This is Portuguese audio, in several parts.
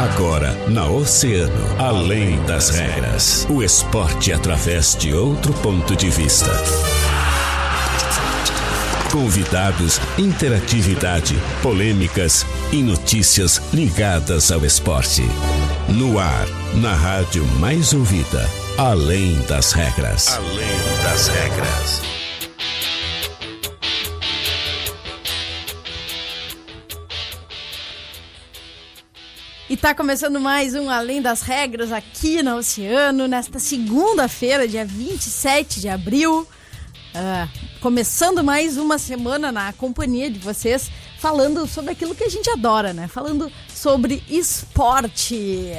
Agora, na Oceano, além das regras. O esporte através de outro ponto de vista. Convidados, interatividade, polêmicas e notícias ligadas ao esporte. No ar, na rádio mais ouvida, além das regras. Além das regras. Tá começando mais um Além das Regras aqui na Oceano, nesta segunda-feira, dia 27 de abril. Uh, começando mais uma semana na companhia de vocês, falando sobre aquilo que a gente adora, né? Falando sobre esporte.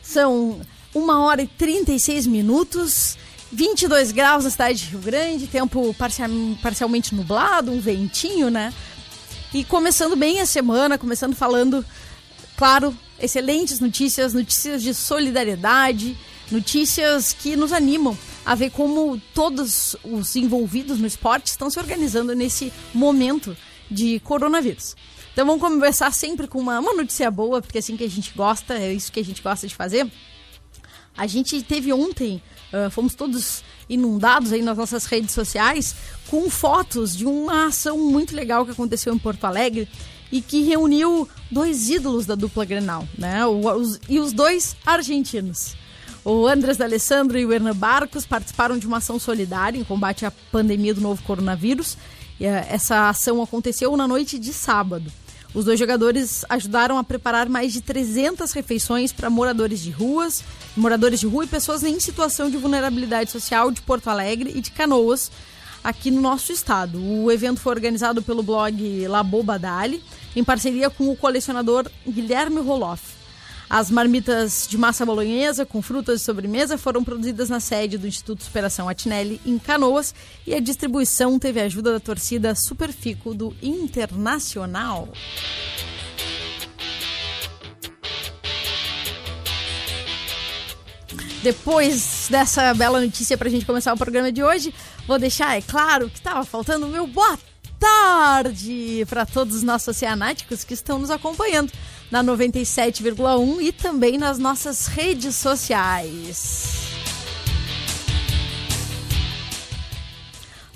São uma hora e 36 minutos. 22 graus na cidade de Rio Grande, tempo parcial, parcialmente nublado, um ventinho, né? E começando bem a semana, começando falando, claro, excelentes notícias, notícias de solidariedade, notícias que nos animam a ver como todos os envolvidos no esporte estão se organizando nesse momento de coronavírus. Então vamos conversar sempre com uma, uma notícia boa, porque é assim que a gente gosta, é isso que a gente gosta de fazer. A gente teve ontem Uh, fomos todos inundados aí nas nossas redes sociais com fotos de uma ação muito legal que aconteceu em Porto Alegre e que reuniu dois ídolos da dupla Grenal, né? O, os, e os dois argentinos. O Andrés D'Alessandro e o Hernan Barcos participaram de uma ação solidária em combate à pandemia do novo coronavírus. E, uh, essa ação aconteceu na noite de sábado. Os dois jogadores ajudaram a preparar mais de 300 refeições para moradores de ruas, moradores de rua e pessoas em situação de vulnerabilidade social de Porto Alegre e de Canoas, aqui no nosso estado. O evento foi organizado pelo blog Laboba Dali, em parceria com o colecionador Guilherme Roloff. As marmitas de massa bolonhesa com frutas de sobremesa foram produzidas na sede do Instituto Superação Atinelli, em Canoas, e a distribuição teve a ajuda da torcida Superfico do Internacional. Depois dessa bela notícia para a gente começar o programa de hoje, vou deixar, é claro, que estava faltando o meu boa tarde para todos os nossos oceanáticos que estão nos acompanhando na 97,1 e também nas nossas redes sociais.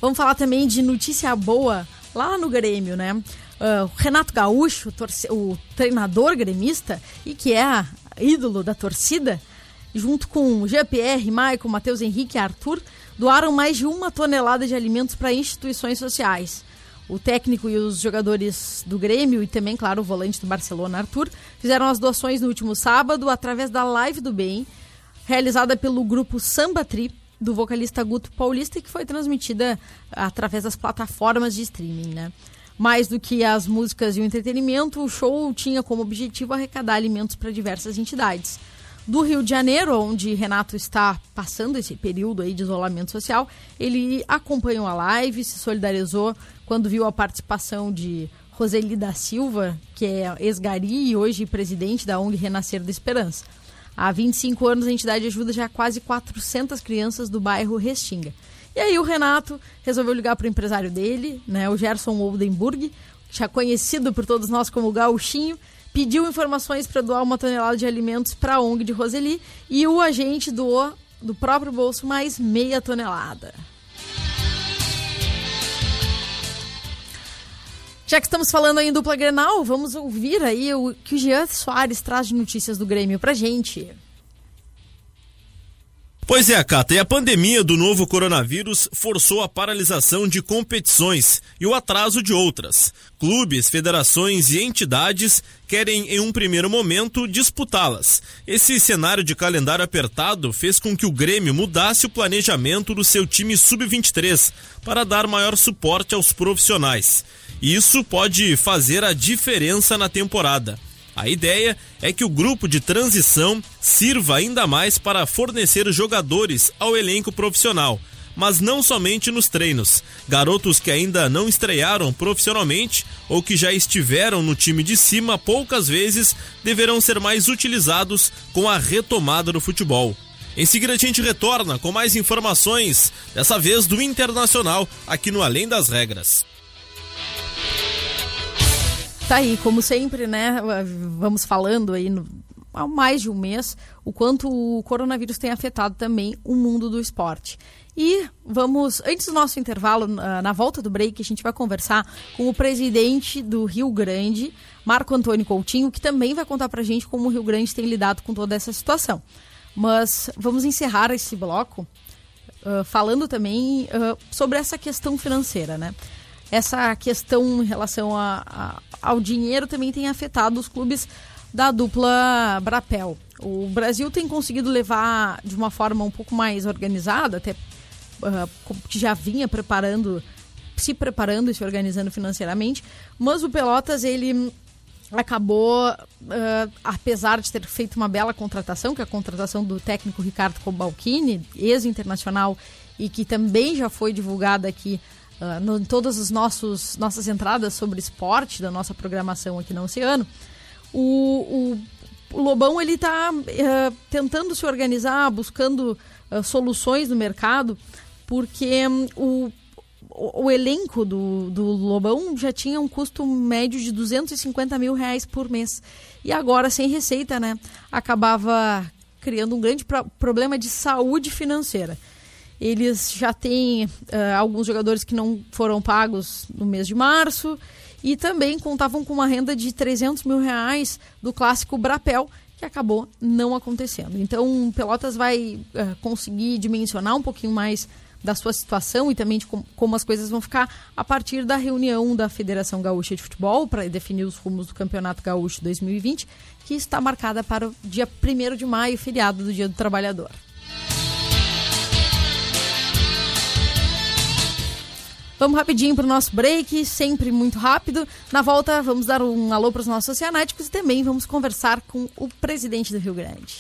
Vamos falar também de notícia boa lá no Grêmio, né? Uh, Renato Gaúcho, o treinador gremista e que é ídolo da torcida, junto com GPR, Maicon, Matheus Henrique e Arthur, doaram mais de uma tonelada de alimentos para instituições sociais. O técnico e os jogadores do Grêmio e também, claro, o volante do Barcelona, Arthur, fizeram as doações no último sábado através da Live do Bem, realizada pelo grupo Samba Tri, do vocalista Guto Paulista, que foi transmitida através das plataformas de streaming, né? Mais do que as músicas e o entretenimento, o show tinha como objetivo arrecadar alimentos para diversas entidades do Rio de Janeiro, onde Renato está passando esse período aí de isolamento social. Ele acompanhou a live, se solidarizou quando viu a participação de Roseli da Silva, que é ex-gari e hoje presidente da ONG Renascer da Esperança. Há 25 anos a entidade ajuda já quase 400 crianças do bairro Restinga. E aí o Renato resolveu ligar para o empresário dele, né, o Gerson Oldenburg, já conhecido por todos nós como Gauchinho, pediu informações para doar uma tonelada de alimentos para a ONG de Roseli e o agente doou do próprio bolso mais meia tonelada. Já que estamos falando aí em dupla Grenal, vamos ouvir aí o que o Jean Soares traz de notícias do Grêmio pra gente. Pois é, Cata, e a pandemia do novo coronavírus forçou a paralisação de competições e o atraso de outras. Clubes, federações e entidades querem, em um primeiro momento, disputá-las. Esse cenário de calendário apertado fez com que o Grêmio mudasse o planejamento do seu time sub-23 para dar maior suporte aos profissionais. Isso pode fazer a diferença na temporada. A ideia é que o grupo de transição sirva ainda mais para fornecer jogadores ao elenco profissional. mas não somente nos treinos. Garotos que ainda não estrearam profissionalmente ou que já estiveram no time de cima poucas vezes deverão ser mais utilizados com a retomada do futebol. Em seguida a gente retorna com mais informações, dessa vez do Internacional, aqui no Além das Regras. Tá aí, como sempre, né? Vamos falando aí no, há mais de um mês o quanto o coronavírus tem afetado também o mundo do esporte. E vamos, antes do nosso intervalo, na volta do break, a gente vai conversar com o presidente do Rio Grande, Marco Antônio Coutinho, que também vai contar pra gente como o Rio Grande tem lidado com toda essa situação. Mas vamos encerrar esse bloco uh, falando também uh, sobre essa questão financeira, né? Essa questão em relação a, a, ao dinheiro também tem afetado os clubes da dupla Brapel. O Brasil tem conseguido levar de uma forma um pouco mais organizada, até uh, já vinha preparando, se preparando e se organizando financeiramente, mas o Pelotas ele acabou, uh, apesar de ter feito uma bela contratação, que é a contratação do técnico Ricardo Cobalcini, ex-internacional, e que também já foi divulgada aqui uh, no, em todas as nossas entradas sobre esporte da nossa programação aqui no Oceano. O, o, o Lobão ele está uh, tentando se organizar, buscando soluções no mercado, porque um, o o, o, elenco do, do Lobão já tinha um custo médio de 250 mil reais por mês. E agora, sem receita, né? Acabava criando um grande pro problema de saúde financeira. Eles já têm uh, alguns jogadores que não foram pagos no mês de março e também contavam com uma renda de 300 mil reais do clássico Brapel, que acabou não acontecendo. Então, Pelotas vai uh, conseguir dimensionar um pouquinho mais da sua situação e também de com, como as coisas vão ficar a partir da reunião da Federação Gaúcha de Futebol para definir os rumos do Campeonato Gaúcho 2020, que está marcada para o dia 1 de maio, feriado do Dia do Trabalhador. Vamos rapidinho para o nosso break, sempre muito rápido. Na volta, vamos dar um alô para os nossos oceanáticos e também vamos conversar com o presidente do Rio Grande.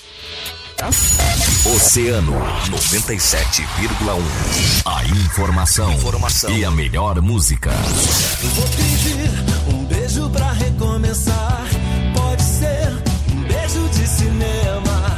Oceano 97,1. A informação, informação, e a melhor música. Vou pedir um beijo pra recomeçar. Pode ser um beijo de cinema.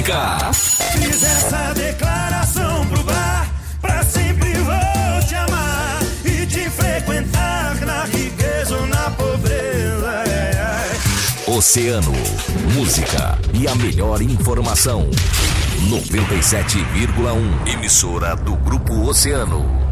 Música! Fiz essa declaração pro bar. Pra sempre vou te amar e te frequentar na riqueza ou na pobreza. Oceano, música e a melhor informação. 97,1 emissora do Grupo Oceano.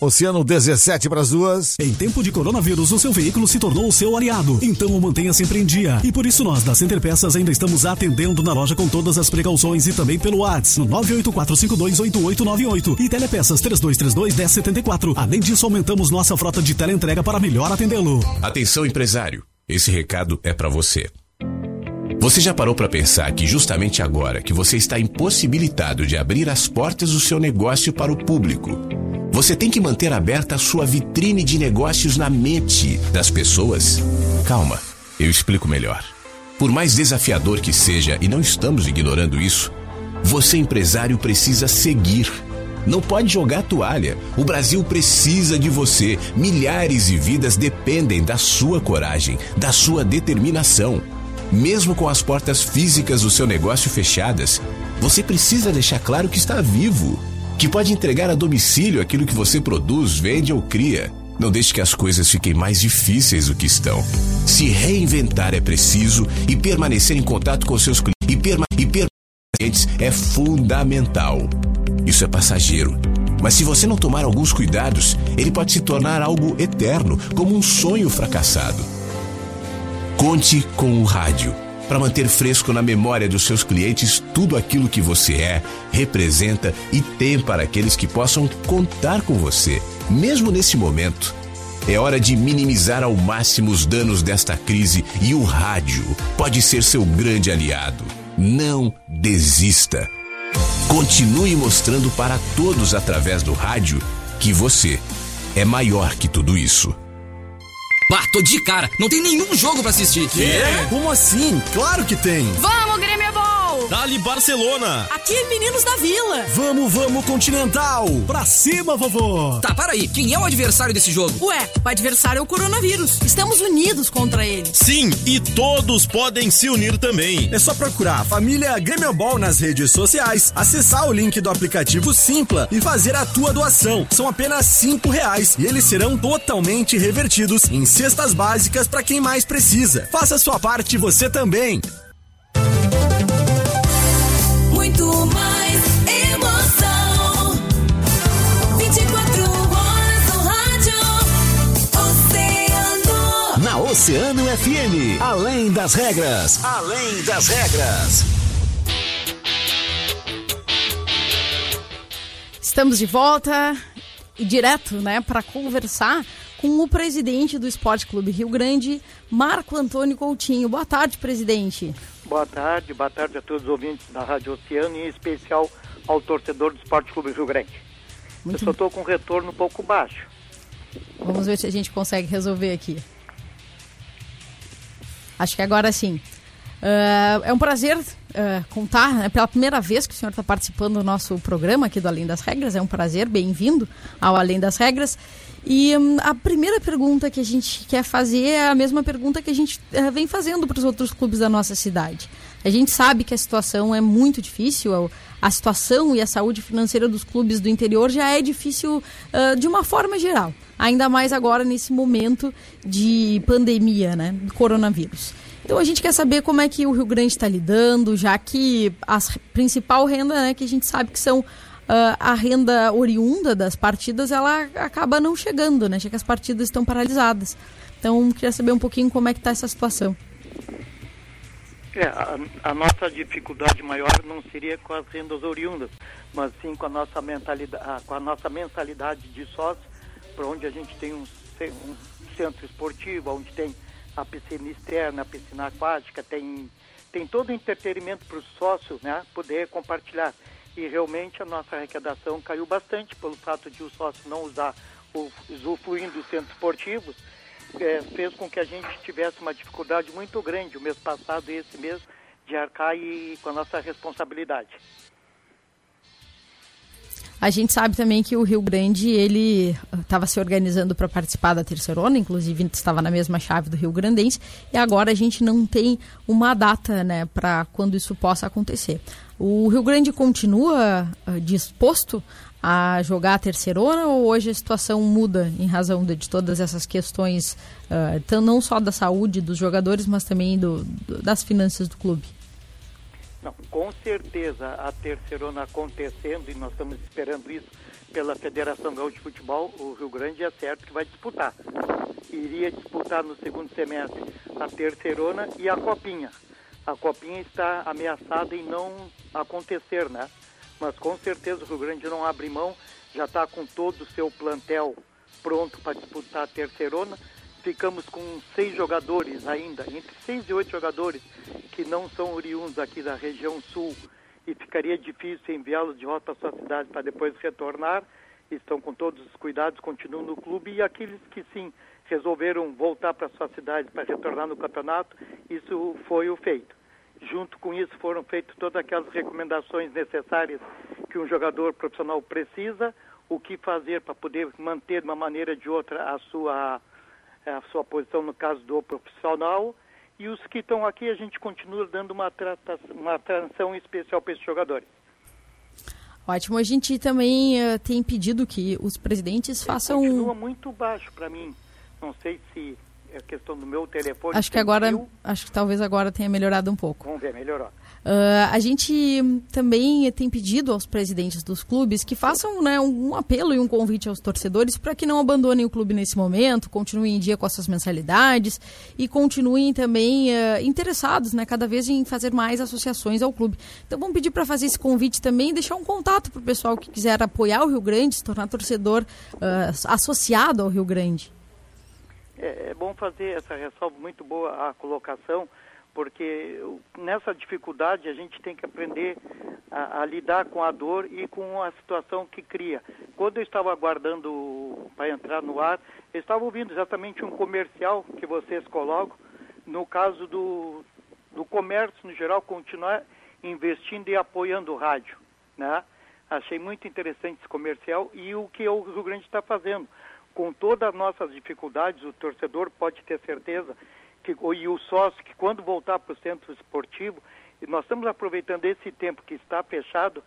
Oceano 17 para as duas. Em tempo de coronavírus, o seu veículo se tornou o seu aliado. Então o mantenha sempre em dia. E por isso nós, da Center Peças, ainda estamos atendendo na loja com todas as precauções e também pelo WhatsApp no 984528898 e Telepeças 3232-1074. Além disso, aumentamos nossa frota de teleentrega para melhor atendê-lo. Atenção, empresário. Esse recado é para você. Você já parou para pensar que justamente agora que você está impossibilitado de abrir as portas do seu negócio para o público, você tem que manter aberta a sua vitrine de negócios na mente das pessoas? Calma, eu explico melhor. Por mais desafiador que seja, e não estamos ignorando isso, você empresário precisa seguir. Não pode jogar toalha. O Brasil precisa de você. Milhares de vidas dependem da sua coragem, da sua determinação. Mesmo com as portas físicas do seu negócio fechadas, você precisa deixar claro que está vivo que pode entregar a domicílio aquilo que você produz, vende ou cria. Não deixe que as coisas fiquem mais difíceis do que estão. Se reinventar é preciso e permanecer em contato com seus clientes e, perma e clientes é fundamental. Isso é passageiro. Mas se você não tomar alguns cuidados, ele pode se tornar algo eterno, como um sonho fracassado. Conte com o rádio para manter fresco na memória dos seus clientes tudo aquilo que você é, representa e tem para aqueles que possam contar com você, mesmo nesse momento. É hora de minimizar ao máximo os danos desta crise e o rádio pode ser seu grande aliado. Não desista. Continue mostrando para todos através do rádio que você é maior que tudo isso. Bah, tô de cara. Não tem nenhum jogo pra assistir. Quê? Como assim? Claro que tem. Vamos, Grêmio Ball! Dali Barcelona. Aqui, meninos da Vila. Vamos, vamos, Continental. Pra cima, vovô. Tá, para aí. Quem é o adversário desse jogo? Ué, o adversário é o coronavírus. Estamos unidos contra ele. Sim, e todos podem se unir também. É só procurar a família Grêmio Ball nas redes sociais, acessar o link do aplicativo Simpla e fazer a tua doação. São apenas cinco reais e eles serão totalmente revertidos em cestas básicas para quem mais precisa. Faça sua parte você também. Muito mais emoção. 24 horas no rádio. Oceano. Na Oceano FM, além das regras, além das regras. Estamos de volta e direto, né, para conversar com o presidente do Esporte Clube Rio Grande, Marco Antônio Coutinho. Boa tarde, presidente. Boa tarde, boa tarde a todos os ouvintes da Rádio Oceano e em especial ao torcedor do Esporte Clube Rio Grande. Muito Eu só estou com um retorno um pouco baixo. Vamos ver se a gente consegue resolver aqui. Acho que agora sim. Ah, é um prazer ah, contar, né, pela primeira vez que o senhor está participando do nosso programa aqui do Além das Regras. É um prazer, bem-vindo ao Além das Regras. E hum, a primeira pergunta que a gente quer fazer é a mesma pergunta que a gente eh, vem fazendo para os outros clubes da nossa cidade. A gente sabe que a situação é muito difícil, a- situação e a saúde financeira dos clubes do interior já é difícil ah, de uma forma geral. Ainda mais agora nesse momento de pandemia, né? Do coronavírus. Então a gente quer saber como é que o Rio Grande está lidando, já que a principal renda, né, que a gente sabe que são ah, a renda oriunda das partidas, ela acaba não chegando, né? Já que as partidas estão paralisadas. Então queria saber um pouquinho como é que está essa situação. É, a, a nossa dificuldade maior não seria com as rendas oriundas, mas sim com a nossa mentalidade, com a nossa mensalidade de sócio, para onde a gente tem um, um centro esportivo, onde tem a piscina externa, a piscina aquática, tem, tem todo o entretenimento para o sócio né, poder compartilhar. E realmente a nossa arrecadação caiu bastante pelo fato de o sócio não usar o usufruindo dos centros esportivos, eh, fez com que a gente tivesse uma dificuldade muito grande o mês passado e esse mês de arcar e, com a nossa responsabilidade. A gente sabe também que o Rio Grande ele estava se organizando para participar da terceirona, inclusive estava na mesma chave do Rio Grandense, e agora a gente não tem uma data, né, para quando isso possa acontecer. O Rio Grande continua ah, disposto a jogar a terceirona ou hoje a situação muda em razão de, de todas essas questões, ah, então não só da saúde dos jogadores, mas também do, do- das finanças do clube? Com certeza a terceirona acontecendo e nós estamos esperando isso pela Federação Gaúcha de Futebol, o Rio Grande é certo que vai disputar. Iria disputar no segundo semestre a terceirona e a copinha. A copinha está ameaçada em não acontecer, né? Mas com certeza o Rio Grande não abre mão, já está com todo o seu plantel pronto para disputar a terceirona. Ficamos com seis jogadores ainda, entre seis e oito jogadores que não são oriundos aqui da região sul e ficaria difícil enviá-los de volta à sua cidade para depois retornar. Estão com todos os cuidados, continuam no clube e aqueles que sim resolveram voltar para sua cidade para retornar no campeonato, isso foi o feito. Junto com isso foram feitas todas aquelas recomendações necessárias que um jogador profissional precisa, o que fazer para poder manter de uma maneira ou de outra a sua a sua posição no caso do profissional e os que estão aqui a gente continua dando uma, trata, uma atenção especial para esses jogadores. Ótimo, a gente também eh, tem pedido que os presidentes façam. Continua muito baixo para mim. Não sei se é questão do meu telefone. Acho que agora, fio. acho que talvez agora tenha melhorado um pouco. Vamos ver, melhorou. Ah, a gente também tem pedido aos presidentes dos clubes que façam né, um, um apelo e um convite aos torcedores para que não abandonem o clube nesse momento, continuem em dia com as suas mensalidades e continuem também ah, interessados né, cada vez em fazer mais associações ao clube. Então vamos pedir para fazer esse convite também e deixar um contato para o pessoal que quiser apoiar o Rio Grande, se tornar torcedor ah, associado ao Rio Grande. É, é bom fazer essa ressalva muito boa a colocação, porque nessa dificuldade a gente tem que aprender a, a, lidar com a dor e com a situação que cria. Quando eu estava aguardando para entrar no ar, eu estava ouvindo exatamente um comercial que vocês colocam, no caso do, do comércio no geral, continuar investindo e apoiando o rádio. Né? Achei muito interessante esse comercial e o que o Rio Grande está fazendo. Com todas as nossas dificuldades, o torcedor pode ter certeza que, e o sócio que quando voltar para o centro esportivo, nós estamos aproveitando esse tempo que está fechado,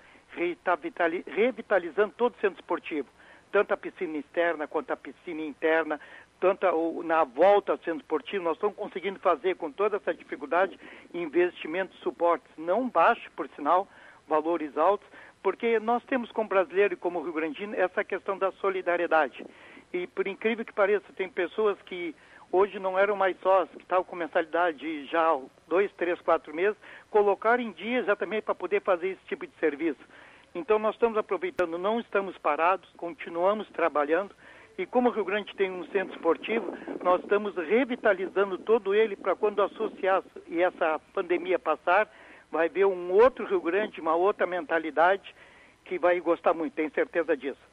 revitalizando todo o centro esportivo, tanto a piscina externa quanto a piscina interna, tanto na volta ao centro esportivo, nós estamos conseguindo fazer com toda essa dificuldade investimentos, suportes, não baixos, por sinal, valores altos, porque nós temos como brasileiro e como Rio Grandino essa questão da solidariedade. E por incrível que pareça, tem pessoas que hoje não eram mais sócios, que estavam com mensalidade de já dois, três, quatro meses, colocar em dia exatamente para poder fazer esse tipo de serviço. Então nós estamos aproveitando, não estamos parados, continuamos trabalhando e como o Rio Grande tem um centro esportivo, nós estamos revitalizando todo ele para quando associar e essa pandemia passar, vai ver um outro Rio Grande, uma outra mentalidade que vai gostar muito, tenho certeza disso.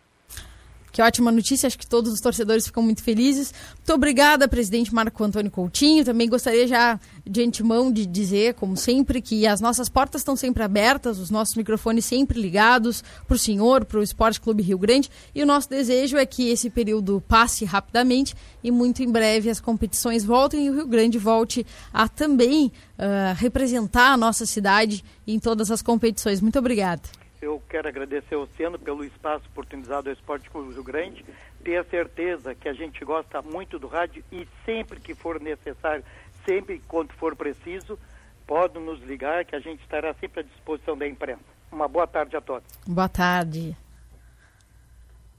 Que ótima notícia, acho que todos os torcedores ficam muito felizes. Muito obrigada, presidente Marco Antônio Coutinho. Também gostaria já de antemão de dizer, como sempre, que as nossas portas estão sempre abertas, os nossos microfones sempre ligados para o senhor, para o Esporte Clube Rio Grande. E o nosso desejo é que esse período passe rapidamente e muito em breve as competições voltem e o Rio Grande volte a também uh, representar a nossa cidade em todas as competições. Muito obrigada. Eu quero agradecer ao Oceano pelo espaço oportunizado ao Esporte Clube Rio Grande. Ter a certeza que a gente gosta muito do rádio e sempre que for necessário, sempre quando for preciso, pode nos ligar que a gente estará sempre à disposição da imprensa. Uma boa tarde a todos. Boa tarde.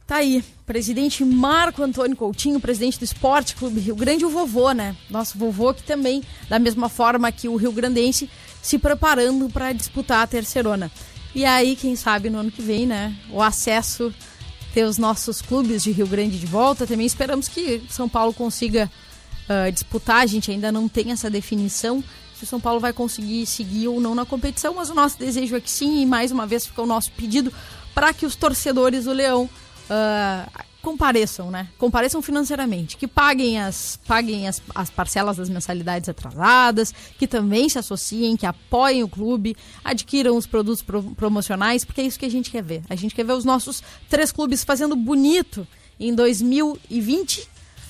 Tá aí, presidente Marco Antônio Coutinho, presidente do Esporte Clube Rio Grande, o vovô, né? Nosso vovô que também, da mesma forma que o Rio Grandense, se preparando para disputar a terceirona. E aí, quem sabe no ano que vem, né? O acesso ter os nossos clubes de Rio Grande de volta. Também esperamos que São Paulo consiga uh, disputar. A gente ainda não tem essa definição se o São Paulo vai conseguir seguir ou não na competição, mas o nosso desejo é que sim. E mais uma vez fica o nosso pedido para que os torcedores do Leão uh, compareçam, né? Compareçam financeiramente, que paguem as, paguem as, as parcelas das mensalidades atrasadas, que também se associem, que apoiem o clube, adquiram os produtos pro, promocionais, porque é isso que a gente quer ver. A gente quer ver os nossos três clubes fazendo bonito em 2020,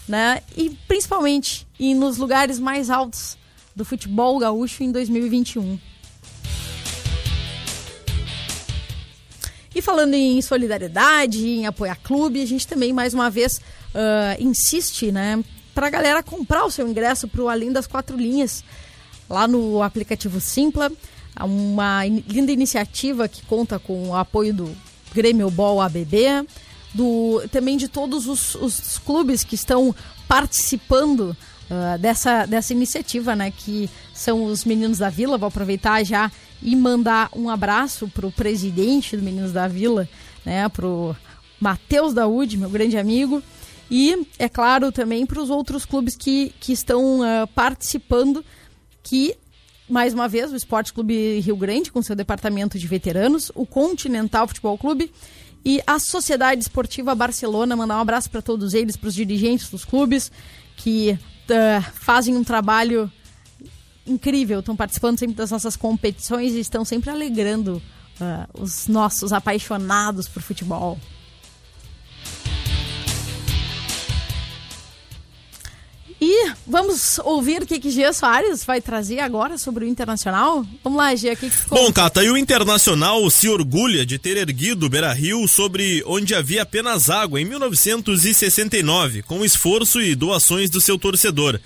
né? E principalmente e nos lugares mais altos do futebol gaúcho em 2021. Falando em solidariedade, em apoiar clube, a gente também mais uma vez uh, insiste, né, para a galera comprar o seu ingresso para o Além das Quatro Linhas lá no aplicativo Simpla, uma linda iniciativa que conta com o apoio do Grêmio Ball ABB, do também de todos os, os clubes que estão participando uh, dessa, dessa iniciativa, né? Que são os meninos da Vila. Vou aproveitar já e mandar um abraço para o presidente do Meninos da Vila, né? Pro Matheus Daúde, meu grande amigo. E, é claro, também para os outros clubes que, que estão uh, participando, que mais uma vez, o Esporte Clube Rio Grande, com seu departamento de veteranos, o Continental Futebol Clube e a Sociedade Esportiva Barcelona. Mandar um abraço para todos eles, para os dirigentes dos clubes, que uh, fazem um trabalho incrível, estão participando sempre das nossas competições e estão sempre alegrando uh, os nossos apaixonados por futebol. E vamos ouvir o que, que Gia Soares vai trazer agora sobre o Internacional? Vamos lá, Gia, o que, que Bom, Cata, e o Internacional se orgulha de ter erguido o Beira-Rio sobre onde havia apenas água em 1969, com esforço e doações do seu torcedor.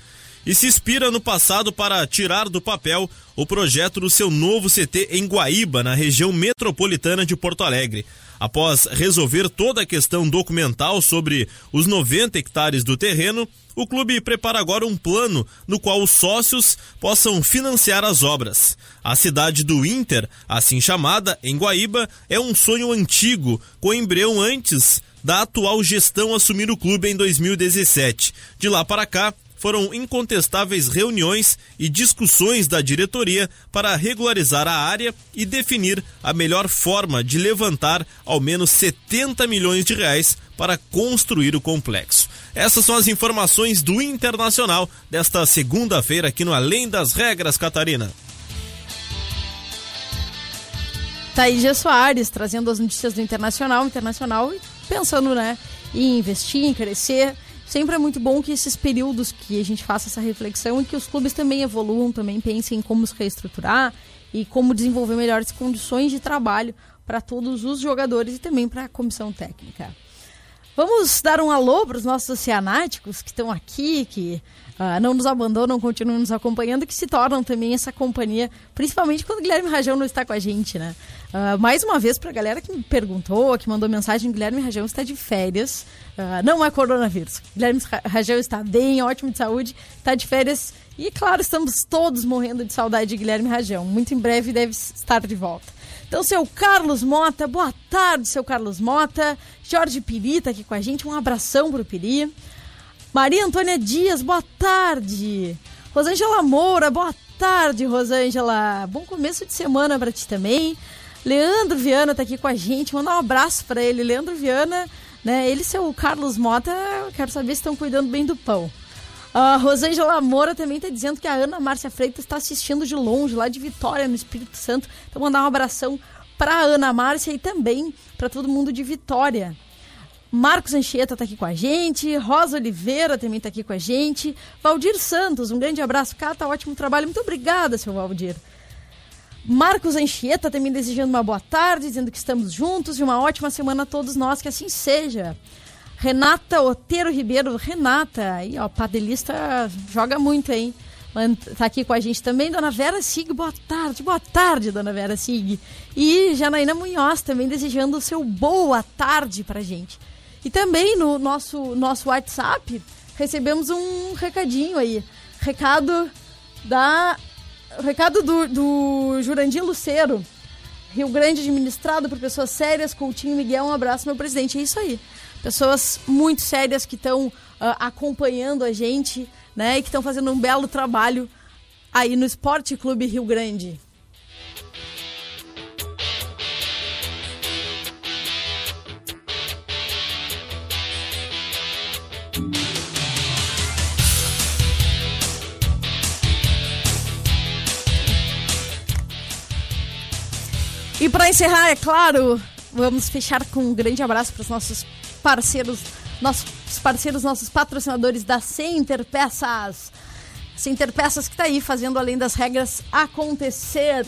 E se inspira no passado para tirar do papel o projeto do seu novo CT em Guaíba, na região metropolitana de Porto Alegre. Após resolver toda a questão documental sobre os 90 hectares do terreno, o clube prepara agora um plano no qual os sócios possam financiar as obras. A cidade do Inter, assim chamada, em Guaíba, é um sonho antigo, com embrião antes da atual gestão assumir o clube em 2017. De lá para cá, foram incontestáveis reuniões e discussões da diretoria para regularizar a área e definir a melhor forma de levantar ao menos 70 milhões de reais para construir o complexo. Essas são as informações do Internacional desta segunda-feira aqui no Além das Regras, Catarina. Thaís G. Soares trazendo as notícias do Internacional, Internacional pensando, né, em investir, em crescer. Sempre é muito bom que esses períodos que a gente faça essa reflexão e que os clubes também evoluam, também pensem em como se reestruturar e como desenvolver melhores condições de trabalho para todos os jogadores e também para a comissão técnica. Vamos dar um alô para os nossos oceanáticos que estão aqui, que uh, não nos abandonam, continuam nos acompanhando, que se tornam também essa companhia, principalmente quando o Guilherme Rajão não está com a gente, né? Uh, mais uma vez, para a galera que me perguntou, que mandou mensagem, Guilherme Rajão está de férias, uh, não é coronavírus. Guilherme Rajão está bem, ótimo de saúde, está de férias e, claro, estamos todos morrendo de saudade de Guilherme Rajão. Muito em breve deve estar de volta. Então, seu Carlos Mota, boa tarde, seu Carlos Mota. Jorge Piri tá aqui com a gente, um abração pro Piri. Maria Antônia Dias, boa tarde. Rosângela Moura, boa tarde, Rosângela. Bom começo de semana para ti também. Leandro Viana tá aqui com a gente, mandar um abraço para ele. Leandro Viana, né? Ele e seu Carlos Mota, quero saber se estão cuidando bem do pão. A Rosângela Moura também está dizendo que a Ana Márcia Freitas está assistindo de longe, lá de Vitória, no Espírito Santo. Então, mandar um abração para Ana Márcia e também para todo mundo de Vitória. Marcos Anchieta está aqui com a gente, Rosa Oliveira também está aqui com a gente, Valdir Santos, um grande abraço, Cata, ótimo trabalho, muito obrigada, seu Valdir. Marcos Anchieta também desejando uma boa tarde, dizendo que estamos juntos e uma ótima semana a todos nós, que assim seja. Renata Otero Ribeiro, Renata, aí ó, padelista joga muito, hein? Tá aqui com a gente também, Dona Vera Sig, boa tarde, boa tarde, Dona Vera Sig. E Janaína Munhoz também desejando o seu boa tarde pra gente. E também no nosso, nosso WhatsApp recebemos um recadinho aí. Recado da. Recado do, do Jurandir Luceiro. Rio Grande administrado por pessoas sérias, Coutinho Miguel, um abraço, meu presidente. É isso aí pessoas muito sérias que estão uh, acompanhando a gente, né, e que estão fazendo um belo trabalho aí no Esporte Clube Rio Grande. E para encerrar, é claro, vamos fechar com um grande abraço para os nossos parceiros, nossos parceiros, nossos patrocinadores da Center Peças. Center Peças que está aí fazendo além das regras acontecer.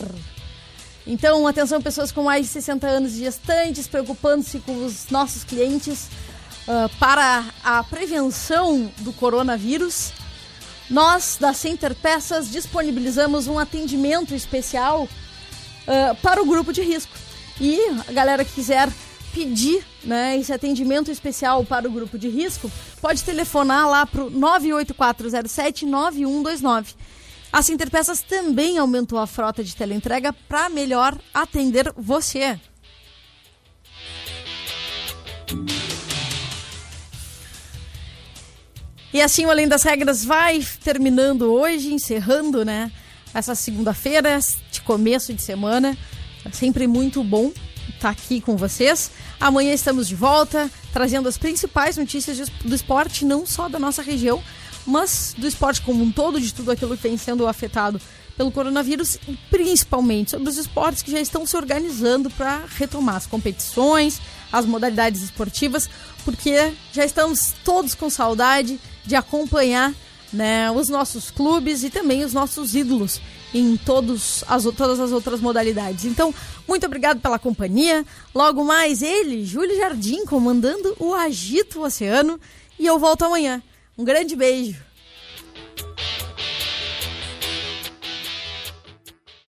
Então, atenção, pessoas com mais de 60 anos de gestantes, preocupando-se com os nossos clientes uh, para a prevenção do coronavírus. Nós, da Center Peças, disponibilizamos um atendimento especial uh, para o grupo de risco. E a galera que quiser pedir né, esse atendimento especial para o grupo de risco, pode telefonar lá para o 984079129. A Sinterpeças também aumentou a frota de teleentrega para melhor atender você. E assim, além das regras, vai terminando hoje, encerrando, né? Essa segunda-feira, de começo de semana. É sempre muito bom estar tá aqui com vocês. Amanhã estamos de volta, trazendo as principais notícias do esporte, não só da nossa região, mas do esporte como um todo, de tudo aquilo que vem sendo afetado pelo coronavírus e principalmente sobre os esportes que já estão se organizando para retomar as competições, as modalidades esportivas, porque já estamos todos com saudade de acompanhar né, os nossos clubes e também os nossos ídolos em todos as, todas as outras modalidades. Então, muito obrigado pela companhia. Logo mais ele, Júlio Jardim, comandando o Agito Oceano. E eu volto amanhã. Um grande beijo.